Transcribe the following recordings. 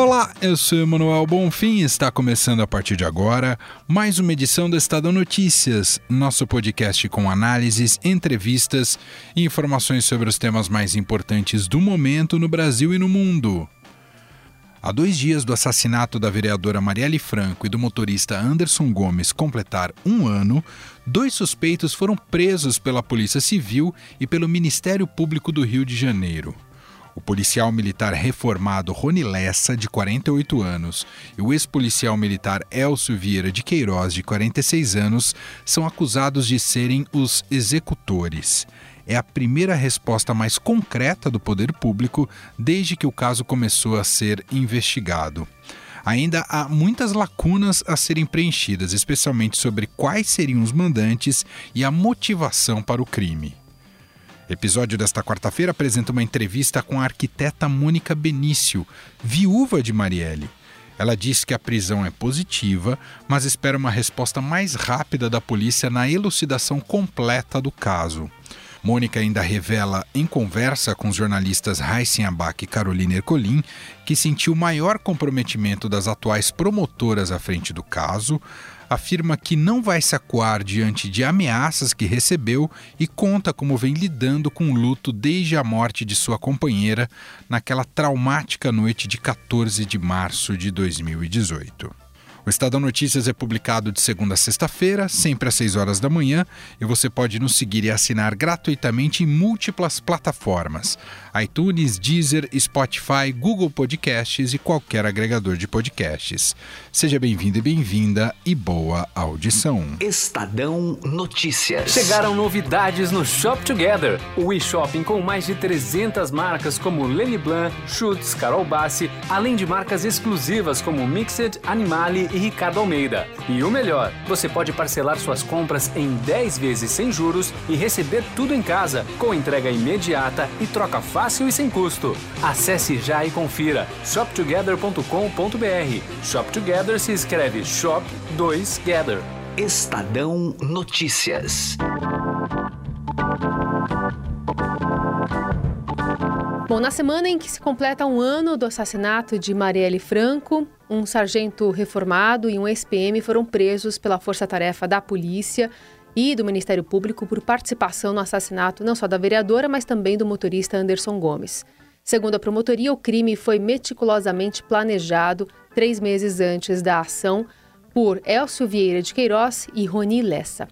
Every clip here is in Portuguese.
Olá, eu sou Emanuel Bonfim e está começando a partir de agora mais uma edição do Estadão Notícias, nosso podcast com análises, entrevistas e informações sobre os temas mais importantes do momento no Brasil e no mundo. Há dois dias do assassinato da vereadora Marielle Franco e do motorista Anderson Gomes completar um ano, dois suspeitos foram presos pela Polícia Civil e pelo Ministério Público do Rio de Janeiro. O policial militar reformado Rony Lessa, de 48 anos, e o ex-policial militar Elcio Vieira de Queiroz, de 46 anos, são acusados de serem os executores. É a primeira resposta mais concreta do poder público desde que o caso começou a ser investigado. Ainda há muitas lacunas a serem preenchidas, especialmente sobre quais seriam os mandantes e a motivação para o crime. Episódio desta quarta-feira apresenta uma entrevista com a arquiteta Mônica Benício, viúva de Marielle. Ela diz que a prisão é positiva, mas espera uma resposta mais rápida da polícia na elucidação completa do caso. Mônica ainda revela, em conversa com os jornalistas Raíssen Abac e Carolina Ercolim, que sentiu maior comprometimento das atuais promotoras à frente do caso, afirma que não vai se acuar diante de ameaças que recebeu e conta como vem lidando com o luto desde a morte de sua companheira naquela traumática noite de 14 de março de 2018. O Estadão Notícias é publicado de segunda a sexta-feira, sempre às 6 horas da manhã, e você pode nos seguir e assinar gratuitamente em múltiplas plataformas: iTunes, Deezer, Spotify, Google Podcasts e qualquer agregador de podcasts. Seja bem-vindo e bem-vinda e boa audição. Estadão Notícias. Chegaram novidades no Shop Together, o e-shopping com mais de 300 marcas como Lenny Blanc, Schutz, Carol Bassi, além de marcas exclusivas como Mixed, Animale e Ricardo Almeida. E o melhor, você pode parcelar suas compras em 10 vezes sem juros e receber tudo em casa, com entrega imediata e troca fácil e sem custo. Acesse já e confira shoptogether.com.br. Shop Together se escreve Shop 2 Gather. Estadão Notícias. Bom, na semana em que se completa um ano do assassinato de Marielle Franco, um sargento reformado e um ex-PM foram presos pela força-tarefa da polícia e do Ministério Público por participação no assassinato não só da vereadora, mas também do motorista Anderson Gomes. Segundo a promotoria, o crime foi meticulosamente planejado três meses antes da ação por Elcio Vieira de Queiroz e Roni Lessa.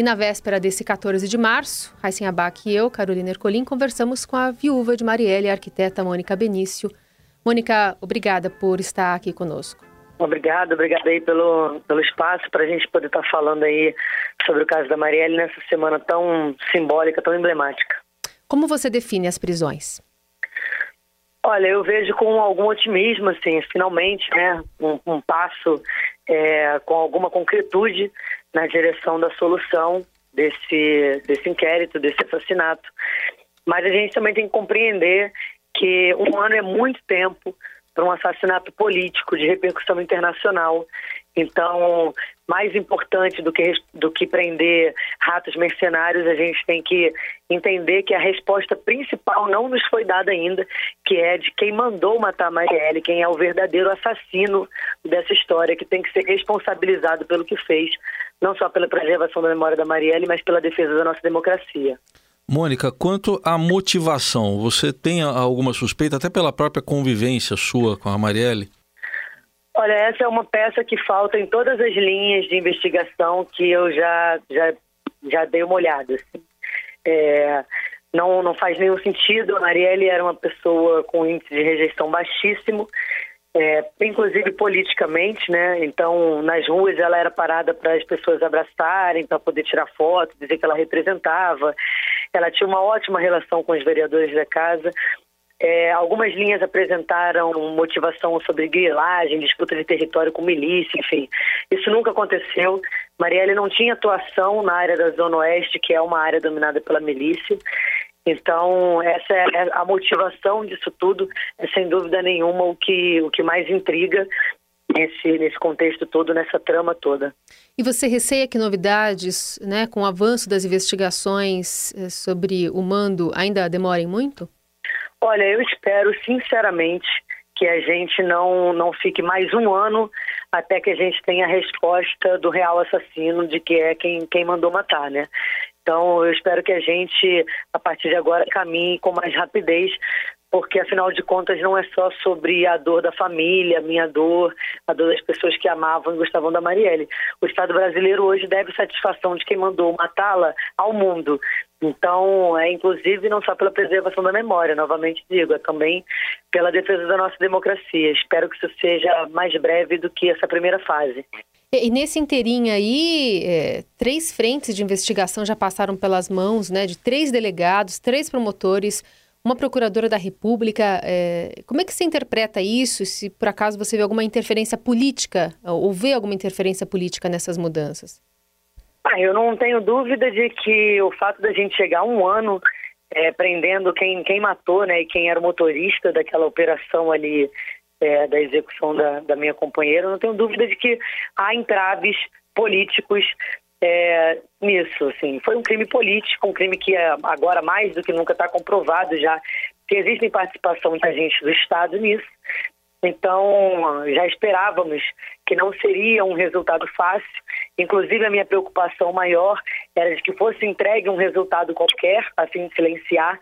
E na véspera desse 14 de março, Raíssen Abac e eu, Carolina Ercolim, conversamos com a viúva de Marielle, a arquiteta Mônica Benício. Mônica, obrigada por estar aqui conosco. Obrigada, obrigada aí pelo, pelo espaço para a gente poder estar falando aí sobre o caso da Marielle nessa semana tão simbólica, tão emblemática. Como você define as prisões? Olha, eu vejo com algum otimismo, assim, finalmente, né, um, um passo é, com alguma concretude na direção da solução desse, desse inquérito, desse assassinato. Mas a gente também tem que compreender que um ano é muito tempo para um assassinato político de repercussão internacional. Então, mais importante do que, do que prender ratos mercenários, a gente tem que entender que a resposta principal não nos foi dada ainda, que é de quem mandou matar Marielle, quem é o verdadeiro assassino dessa história, que tem que ser responsabilizado pelo que fez, não só pela preservação da memória da Marielle, mas pela defesa da nossa democracia. Mônica, quanto à motivação, você tem alguma suspeita, até pela própria convivência sua com a Marielle? Olha, essa é uma peça que falta em todas as linhas de investigação que eu já, já, já dei uma olhada. Assim. É, não, não faz nenhum sentido. A Marielle era uma pessoa com índice de rejeição baixíssimo é, inclusive politicamente, né? Então, nas ruas ela era parada para as pessoas abraçarem, para poder tirar foto, dizer que ela representava. Ela tinha uma ótima relação com os vereadores da casa. É, algumas linhas apresentaram motivação sobre grilagem, disputa de território com milícia, enfim. Isso nunca aconteceu. Marielle não tinha atuação na área da Zona Oeste, que é uma área dominada pela milícia. Então, essa é, é a motivação disso tudo, é sem dúvida nenhuma o que, o que mais intriga nesse, nesse contexto todo, nessa trama toda. E você receia que novidades, né, com o avanço das investigações eh, sobre o mando, ainda demorem muito? Olha, eu espero sinceramente que a gente não, não fique mais um ano até que a gente tenha a resposta do real assassino, de que é quem, quem mandou matar, né? Então, eu espero que a gente, a partir de agora, caminhe com mais rapidez, porque afinal de contas não é só sobre a dor da família, a minha dor, a dor das pessoas que amavam e gostavam da Marielle. O Estado brasileiro hoje deve satisfação de quem mandou matá-la ao mundo. Então, é inclusive não só pela preservação da memória, novamente digo, é também pela defesa da nossa democracia. Espero que isso seja mais breve do que essa primeira fase. E, nesse inteirinho aí, é, três frentes de investigação já passaram pelas mãos, né, de três delegados, três promotores, uma procuradora da República. É, como é que você interpreta isso? Se por acaso você vê alguma interferência política, ou vê alguma interferência política nessas mudanças? Ah, eu não tenho dúvida de que o fato da gente chegar um ano é, prendendo quem, quem matou, né, e quem era o motorista daquela operação ali é, da execução da, da minha companheira, eu não tenho dúvida de que há entraves políticos é, nisso. Assim. Foi um crime político, um crime que é, agora mais do que nunca está comprovado já que existe participação de agentes do Estado nisso. Então, já esperávamos que não seria um resultado fácil. Inclusive, a minha preocupação maior era de que fosse entregue um resultado qualquer, a fim de silenciar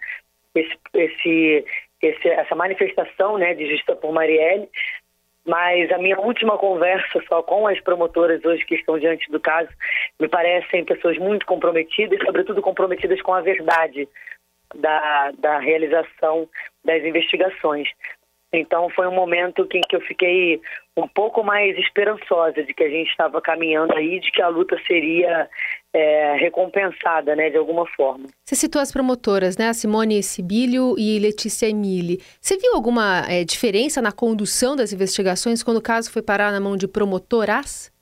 esse, esse, esse, essa manifestação né, de justiça por Marielle. Mas a minha última conversa só com as promotoras hoje que estão diante do caso me parecem pessoas muito comprometidas, sobretudo comprometidas com a verdade da, da realização das investigações. Então foi um momento em que eu fiquei um pouco mais esperançosa de que a gente estava caminhando aí, de que a luta seria é, recompensada, né, de alguma forma. Você citou as promotoras, né, a Simone Sibilio e Letícia Emili. Você viu alguma é, diferença na condução das investigações quando o caso foi parar na mão de promotoras?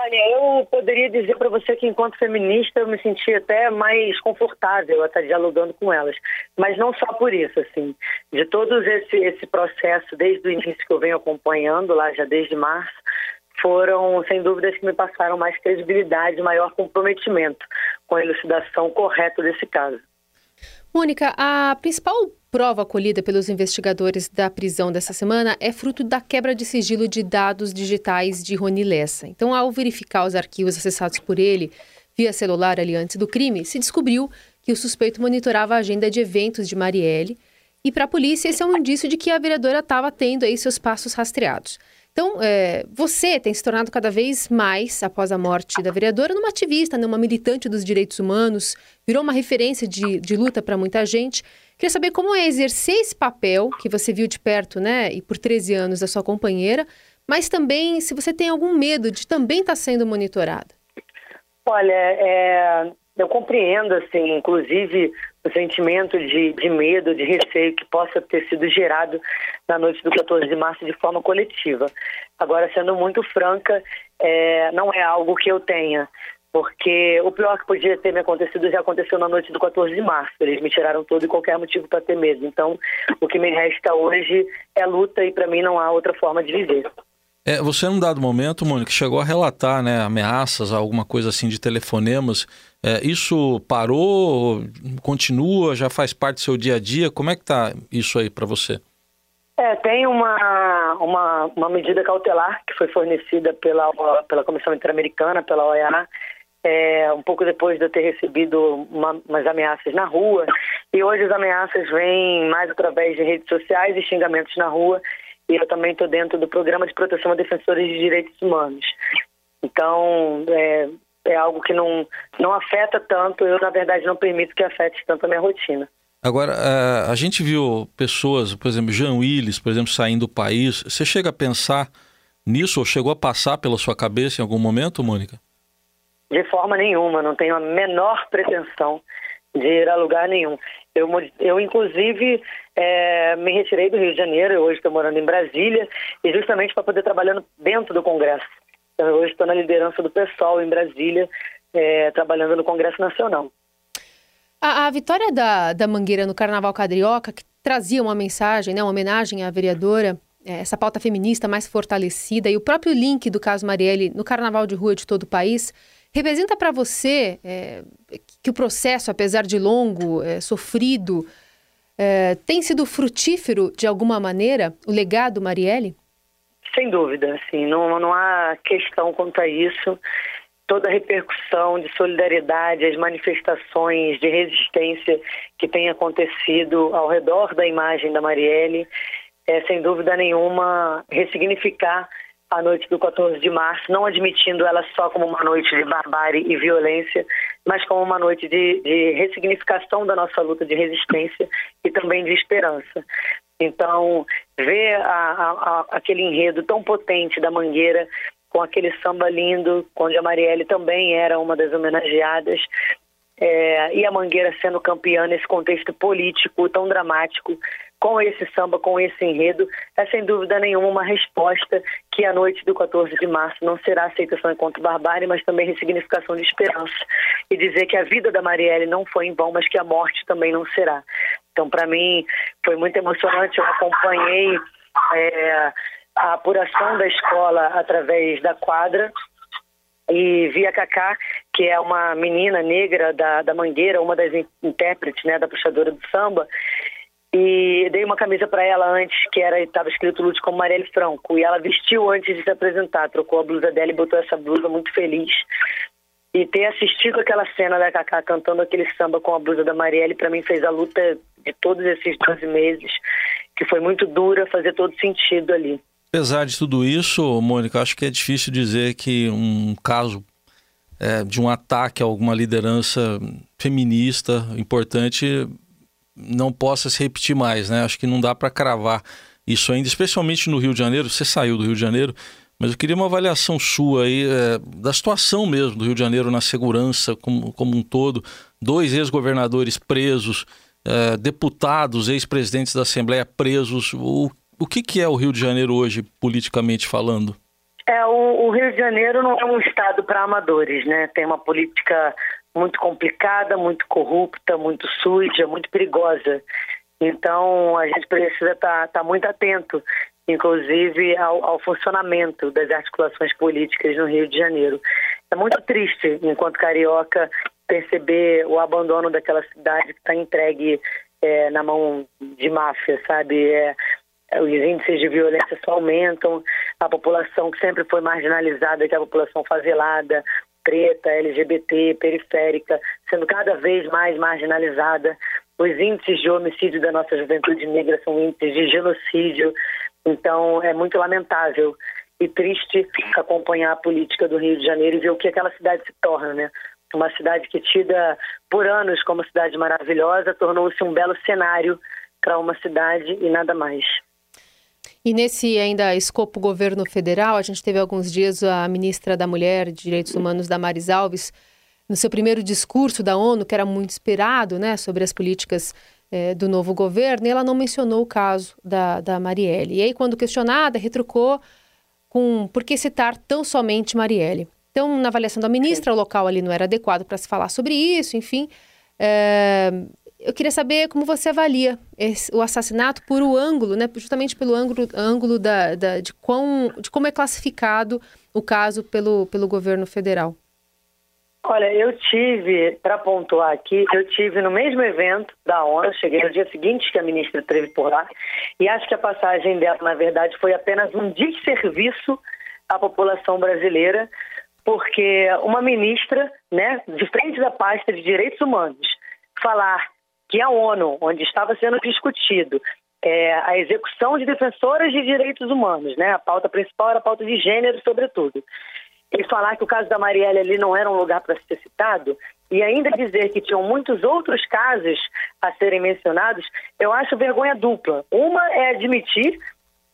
Olha, eu poderia dizer para você que enquanto feminista eu me senti até mais confortável a estar dialogando com elas, mas não só por isso, assim, de todo esse, esse processo desde o início que eu venho acompanhando lá já desde março, foram sem dúvidas que me passaram mais credibilidade, maior comprometimento com a elucidação correta desse caso. Mônica, a principal prova colhida pelos investigadores da prisão dessa semana é fruto da quebra de sigilo de dados digitais de Rony Lessa. Então, ao verificar os arquivos acessados por ele via celular ali antes do crime, se descobriu que o suspeito monitorava a agenda de eventos de Marielle. E para a polícia, esse é um indício de que a vereadora estava tendo aí seus passos rastreados. Então, é, você tem se tornado cada vez mais, após a morte da vereadora, numa ativista, né, uma militante dos direitos humanos, virou uma referência de, de luta para muita gente. Queria saber como é exercer esse papel que você viu de perto, né, e por 13 anos da sua companheira, mas também se você tem algum medo de também estar tá sendo monitorada. Olha, é, eu compreendo, assim, inclusive o sentimento de, de medo, de receio que possa ter sido gerado na noite do 14 de março de forma coletiva. Agora, sendo muito franca, é, não é algo que eu tenha, porque o pior que podia ter me acontecido já aconteceu na noite do 14 de março. Eles me tiraram todo e qualquer motivo para ter medo. Então, o que me resta hoje é luta e para mim não há outra forma de viver. É, você, num dado momento, Mônica, chegou a relatar né, ameaças, alguma coisa assim de telefonemas. É, isso parou, continua, já faz parte do seu dia a dia? Como é que está isso aí para você? É, tem uma, uma, uma medida cautelar que foi fornecida pela, pela Comissão Interamericana, pela OEA, é, um pouco depois de eu ter recebido uma, umas ameaças na rua. E hoje as ameaças vêm mais através de redes sociais e xingamentos na rua. E eu também estou dentro do Programa de Proteção a Defensores de Direitos Humanos. Então, é, é algo que não, não afeta tanto. Eu, na verdade, não permito que afete tanto a minha rotina. Agora, a gente viu pessoas, por exemplo, Jean Willis, por exemplo, saindo do país. Você chega a pensar nisso ou chegou a passar pela sua cabeça em algum momento, Mônica? De forma nenhuma, não tenho a menor pretensão de ir a lugar nenhum. Eu, eu inclusive, é, me retirei do Rio de Janeiro, hoje estou morando em Brasília, e justamente para poder trabalhando dentro do Congresso. Então, hoje estou na liderança do PSOL em Brasília, é, trabalhando no Congresso Nacional. A, a vitória da, da Mangueira no Carnaval Carioca, que trazia uma mensagem, né, uma homenagem à vereadora, é, essa pauta feminista mais fortalecida, e o próprio link do caso Marielle no Carnaval de Rua de todo o país, representa para você é, que o processo, apesar de longo, é, sofrido, é, tem sido frutífero de alguma maneira, o legado Marielle? Sem dúvida, assim, não, não há questão quanto a isso toda a repercussão de solidariedade, as manifestações de resistência que tem acontecido ao redor da imagem da Marielle, é sem dúvida nenhuma ressignificar a noite do 14 de março, não admitindo ela só como uma noite de barbárie e violência, mas como uma noite de, de ressignificação da nossa luta de resistência e também de esperança. Então, ver a, a, a, aquele enredo tão potente da Mangueira com aquele samba lindo, onde a Marielle também era uma das homenageadas, é, e a Mangueira sendo campeã nesse contexto político tão dramático, com esse samba, com esse enredo, é sem dúvida nenhuma uma resposta que a noite do 14 de março não será aceitação enquanto barbárie, mas também ressignificação de esperança. E dizer que a vida da Marielle não foi em vão, mas que a morte também não será. Então, para mim, foi muito emocionante. Eu acompanhei é, a apuração da escola através da quadra e vi a Cacá, que é uma menina negra da, da Mangueira, uma das intérpretes, né, da puxadora do samba, e dei uma camisa para ela antes, que era estava escrito Lute como Marielle Franco, e ela vestiu antes de se apresentar, trocou a blusa dela e botou essa blusa muito feliz. E ter assistido aquela cena da Cacá cantando aquele samba com a blusa da Marielle, para mim fez a luta de todos esses 12 meses, que foi muito dura, fazer todo sentido ali. Apesar de tudo isso, Mônica, acho que é difícil dizer que um caso é, de um ataque a alguma liderança feminista importante não possa se repetir mais, né? Acho que não dá para cravar isso ainda, especialmente no Rio de Janeiro. Você saiu do Rio de Janeiro, mas eu queria uma avaliação sua aí é, da situação mesmo do Rio de Janeiro na segurança como, como um todo. Dois ex-governadores presos, é, deputados, ex-presidentes da Assembleia presos. O o que, que é o Rio de Janeiro hoje, politicamente falando? É, o, o Rio de Janeiro não é um estado para amadores, né? Tem uma política muito complicada, muito corrupta, muito suja, muito perigosa. Então, a gente precisa estar tá, tá muito atento, inclusive, ao, ao, funcionamento das articulações políticas no Rio de Janeiro. É muito triste, enquanto carioca, perceber o abandono daquela cidade que está entregue é, na mão de máfia, sabe? É, os índices de violência só aumentam, a população que sempre foi marginalizada, que é a população favelada, preta, LGBT, periférica, sendo cada vez mais marginalizada. Os índices de homicídio da nossa juventude negra são índices de genocídio. Então, é muito lamentável e triste acompanhar a política do Rio de Janeiro e ver o que aquela cidade se torna, né? Uma cidade que, tida por anos como cidade maravilhosa, tornou-se um belo cenário para uma cidade e nada mais. E nesse ainda escopo governo federal, a gente teve alguns dias a ministra da Mulher e Direitos Humanos, Damares Alves, no seu primeiro discurso da ONU, que era muito esperado, né, sobre as políticas eh, do novo governo, e ela não mencionou o caso da, da Marielle. E aí, quando questionada, retrucou com por que citar tão somente Marielle. Então, na avaliação da ministra, o local ali não era adequado para se falar sobre isso, enfim. É, eu queria saber como você avalia esse, o assassinato por o ângulo, né? Justamente pelo ângulo, ângulo da, da, de, quão, de como é classificado o caso pelo, pelo governo federal. Olha, eu tive, para pontuar aqui, eu tive no mesmo evento da ONU, cheguei no dia seguinte que a ministra esteve por lá, e acho que a passagem dela, na verdade, foi apenas um desserviço à população brasileira, porque uma ministra, né, de frente da pasta de direitos humanos, falar que a ONU, onde estava sendo discutido é, a execução de defensoras de direitos humanos, né? A pauta principal era a pauta de gênero, sobretudo. E falar que o caso da Marielle ali não era um lugar para ser citado, e ainda dizer que tinham muitos outros casos a serem mencionados, eu acho vergonha dupla. Uma é admitir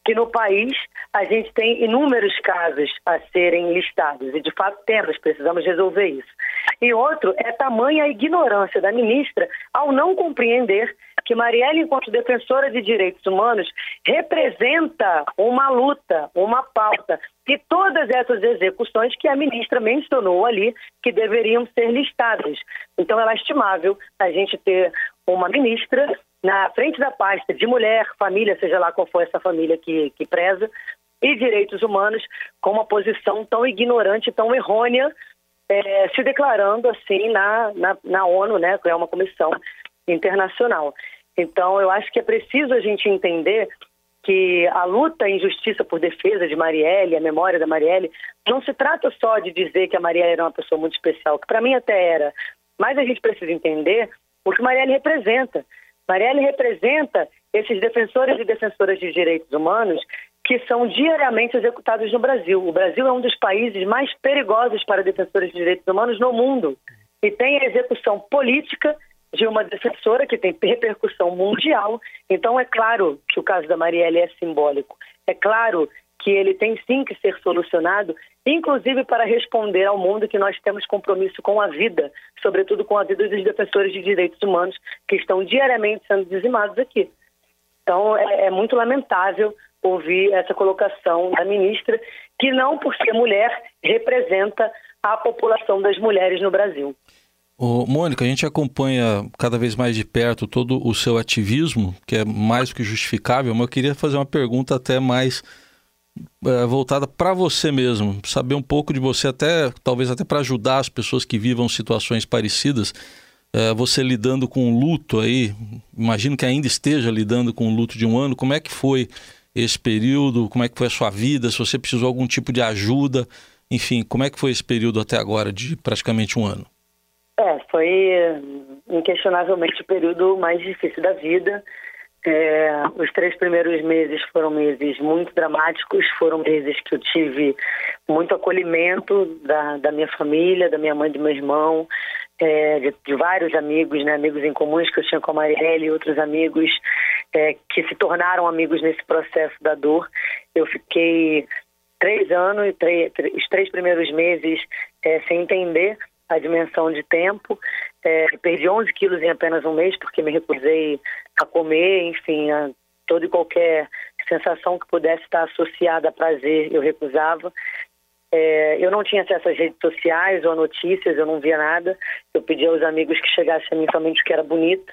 que no país a gente tem inúmeros casos a serem listados, e de fato temos, precisamos resolver isso. E outro é tamanha a ignorância da ministra ao não compreender que Marielle, enquanto defensora de direitos humanos, representa uma luta, uma pauta. E todas essas execuções que a ministra mencionou ali, que deveriam ser listadas. Então, é lastimável a gente ter uma ministra na frente da pasta de mulher, família, seja lá qual for essa família que, que preza, e direitos humanos, com uma posição tão ignorante, tão errônea, é, se declarando assim na, na, na ONU, né, que é uma comissão internacional. Então, eu acho que é preciso a gente entender que a luta em justiça por defesa de Marielle, a memória da Marielle, não se trata só de dizer que a Marielle era uma pessoa muito especial, que para mim até era, mas a gente precisa entender o que Marielle representa. Marielle representa esses defensores e defensoras de direitos humanos que são diariamente executados no Brasil. O Brasil é um dos países mais perigosos para defensores de direitos humanos no mundo e tem a execução política de uma defensora que tem repercussão mundial. Então, é claro que o caso da Marielle é simbólico. É claro que ele tem sim que ser solucionado, inclusive para responder ao mundo que nós temos compromisso com a vida, sobretudo com a vida dos defensores de direitos humanos que estão diariamente sendo dizimados aqui. Então, é, é muito lamentável ouvir essa colocação da ministra, que não por ser mulher representa a população das mulheres no Brasil. Ô, Mônica, a gente acompanha cada vez mais de perto todo o seu ativismo, que é mais do que justificável, mas eu queria fazer uma pergunta até mais é, voltada para você mesmo, saber um pouco de você, até talvez até para ajudar as pessoas que vivam situações parecidas. É, você lidando com o luto aí, imagino que ainda esteja lidando com o luto de um ano. Como é que foi esse período? Como é que foi a sua vida? Se você precisou de algum tipo de ajuda, enfim, como é que foi esse período até agora de praticamente um ano? É, foi inquestionavelmente o período mais difícil da vida. É, os três primeiros meses foram meses muito dramáticos, foram meses que eu tive muito acolhimento da, da minha família, da minha mãe do meu irmão, é, de, de, vários amigos, né, amigos em comuns que eu tinha com a Marielle e outros amigos é, que se tornaram amigos nesse processo da dor. Eu fiquei três anos, três, os três primeiros meses é, sem entender a dimensão de tempo. É, perdi 11 quilos em apenas um mês porque me recusei a comer, enfim, a toda e qualquer sensação que pudesse estar associada a prazer eu recusava. É, eu não tinha acesso às redes sociais ou a notícias, eu não via nada. Eu pedia aos amigos que chegassem a mim somente o que era bonito.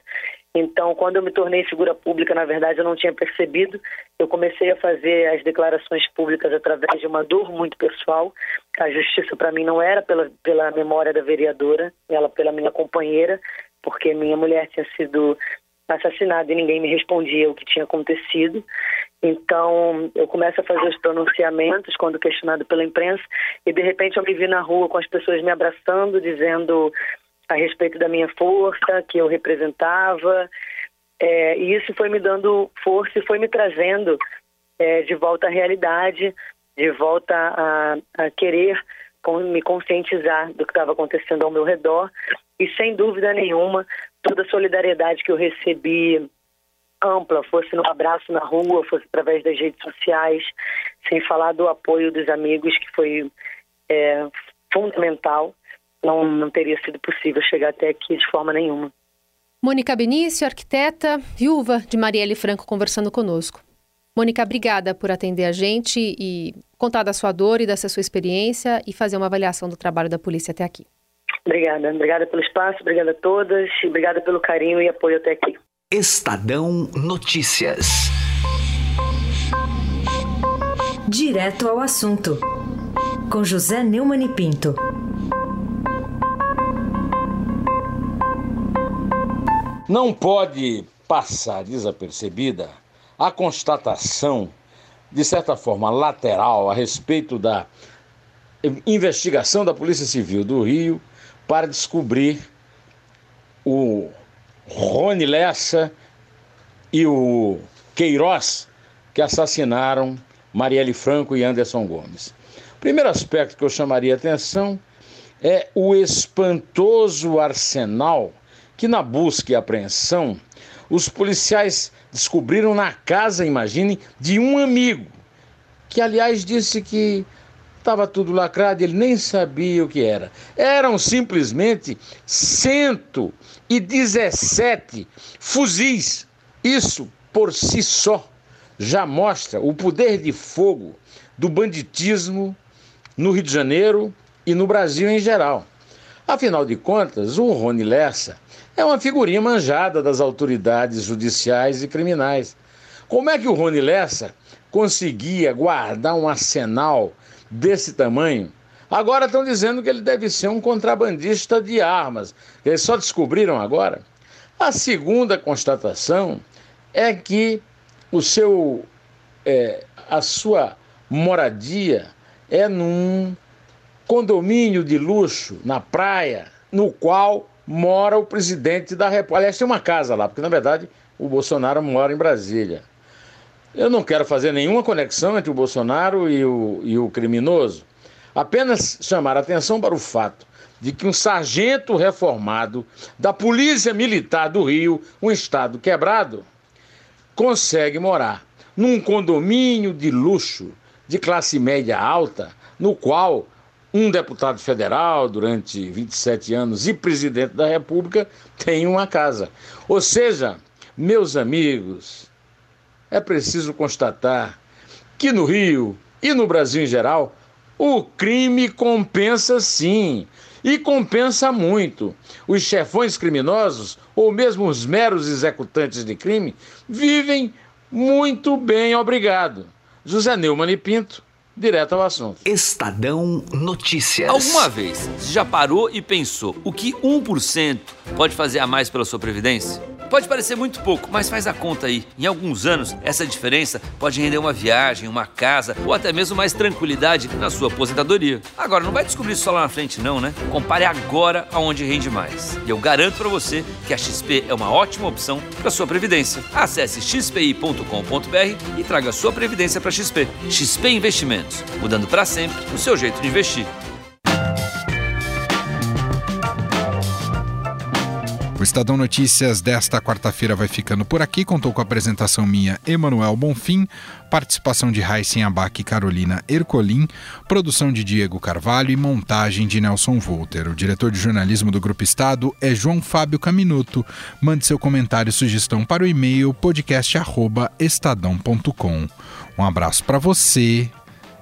Então, quando eu me tornei figura pública, na verdade, eu não tinha percebido. Eu comecei a fazer as declarações públicas através de uma dor muito pessoal. A justiça, para mim, não era pela, pela memória da vereadora, ela pela minha companheira, porque minha mulher tinha sido assassinada e ninguém me respondia o que tinha acontecido. Então, eu começo a fazer os pronunciamentos quando questionado pela imprensa e, de repente, eu me vi na rua com as pessoas me abraçando, dizendo a respeito da minha força, que eu representava. É, e isso foi me dando força e foi me trazendo é, de volta à realidade, de volta a, a querer me conscientizar do que estava acontecendo ao meu redor. E sem dúvida nenhuma, toda a solidariedade que eu recebi ampla, fosse no abraço na rua, fosse através das redes sociais, sem falar do apoio dos amigos, que foi é, fundamental não, não teria sido possível chegar até aqui de forma nenhuma. Mônica Benício, arquiteta, viúva de Marielle Franco, conversando conosco. Mônica, obrigada por atender a gente e contar da sua dor e dessa sua experiência e fazer uma avaliação do trabalho da polícia até aqui. Obrigada. Obrigada pelo espaço, obrigada a todas e obrigada pelo carinho e apoio até aqui. Estadão Notícias. Direto ao assunto. Com José Neumann e Pinto. Não pode passar desapercebida a constatação, de certa forma lateral, a respeito da investigação da Polícia Civil do Rio para descobrir o Rony Lessa e o Queiroz que assassinaram Marielle Franco e Anderson Gomes. Primeiro aspecto que eu chamaria atenção é o espantoso arsenal que na busca e apreensão, os policiais descobriram na casa, imagine, de um amigo, que aliás disse que estava tudo lacrado, ele nem sabia o que era. Eram simplesmente 117 fuzis. Isso por si só já mostra o poder de fogo do banditismo no Rio de Janeiro e no Brasil em geral. Afinal de contas, o Rony Lessa é uma figurinha manjada das autoridades judiciais e criminais. Como é que o Rony Lessa conseguia guardar um arsenal desse tamanho? Agora estão dizendo que ele deve ser um contrabandista de armas. Eles só descobriram agora. A segunda constatação é que o seu, é, a sua moradia é num condomínio de luxo na praia, no qual mora o presidente da República. Aliás, tem uma casa lá, porque na verdade o Bolsonaro mora em Brasília. Eu não quero fazer nenhuma conexão entre o Bolsonaro e o, e o criminoso, apenas chamar a atenção para o fato de que um sargento reformado da Polícia Militar do Rio, um estado quebrado, consegue morar num condomínio de luxo, de classe média alta, no qual um deputado federal durante 27 anos e presidente da República tem uma casa. Ou seja, meus amigos, é preciso constatar que no Rio e no Brasil em geral, o crime compensa sim. E compensa muito. Os chefões criminosos, ou mesmo os meros executantes de crime, vivem muito bem, obrigado. José Neumann e Pinto, direto ao assunto. Estadão Notícias. Alguma vez você já parou e pensou o que 1% pode fazer a mais pela sua previdência? Pode parecer muito pouco, mas faz a conta aí. Em alguns anos, essa diferença pode render uma viagem, uma casa ou até mesmo mais tranquilidade na sua aposentadoria. Agora, não vai descobrir isso só lá na frente, não, né? Compare agora aonde rende mais. E eu garanto para você que a XP é uma ótima opção para sua previdência. Acesse xpi.com.br e traga sua previdência para XP. XP Investimentos, mudando para sempre o seu jeito de investir. O Estadão Notícias desta quarta-feira vai ficando por aqui. Contou com a apresentação minha, Emanuel Bonfim, participação de Raíssen Abac e Carolina Ercolim, produção de Diego Carvalho e montagem de Nelson Volter. O diretor de jornalismo do Grupo Estado é João Fábio Caminuto. Mande seu comentário e sugestão para o e-mail podcast@estadão.com. Um abraço para você